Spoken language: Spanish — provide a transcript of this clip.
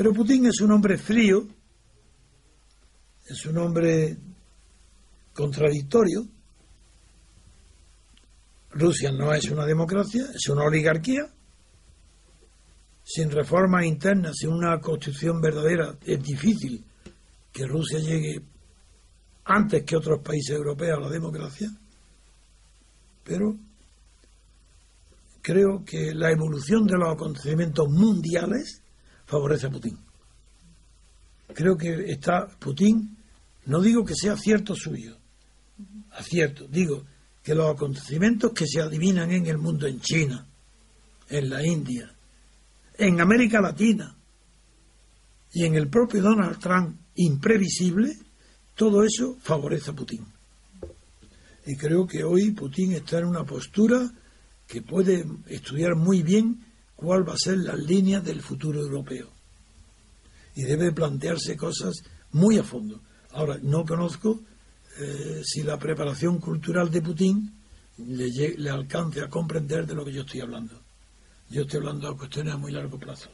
Pero Putin es un hombre frío, es un hombre contradictorio. Rusia no es una democracia, es una oligarquía. Sin reformas internas, sin una constitución verdadera, es difícil que Rusia llegue antes que otros países europeos a la democracia. Pero creo que la evolución de los acontecimientos mundiales favorece a Putin. Creo que está Putin, no digo que sea cierto suyo, acierto, digo que los acontecimientos que se adivinan en el mundo, en China, en la India, en América Latina y en el propio Donald Trump, imprevisible, todo eso favorece a Putin. Y creo que hoy Putin está en una postura que puede estudiar muy bien cuál va a ser la línea del futuro europeo. Y debe plantearse cosas muy a fondo. Ahora, no conozco eh, si la preparación cultural de Putin le, le alcance a comprender de lo que yo estoy hablando. Yo estoy hablando de cuestiones a muy largo plazo.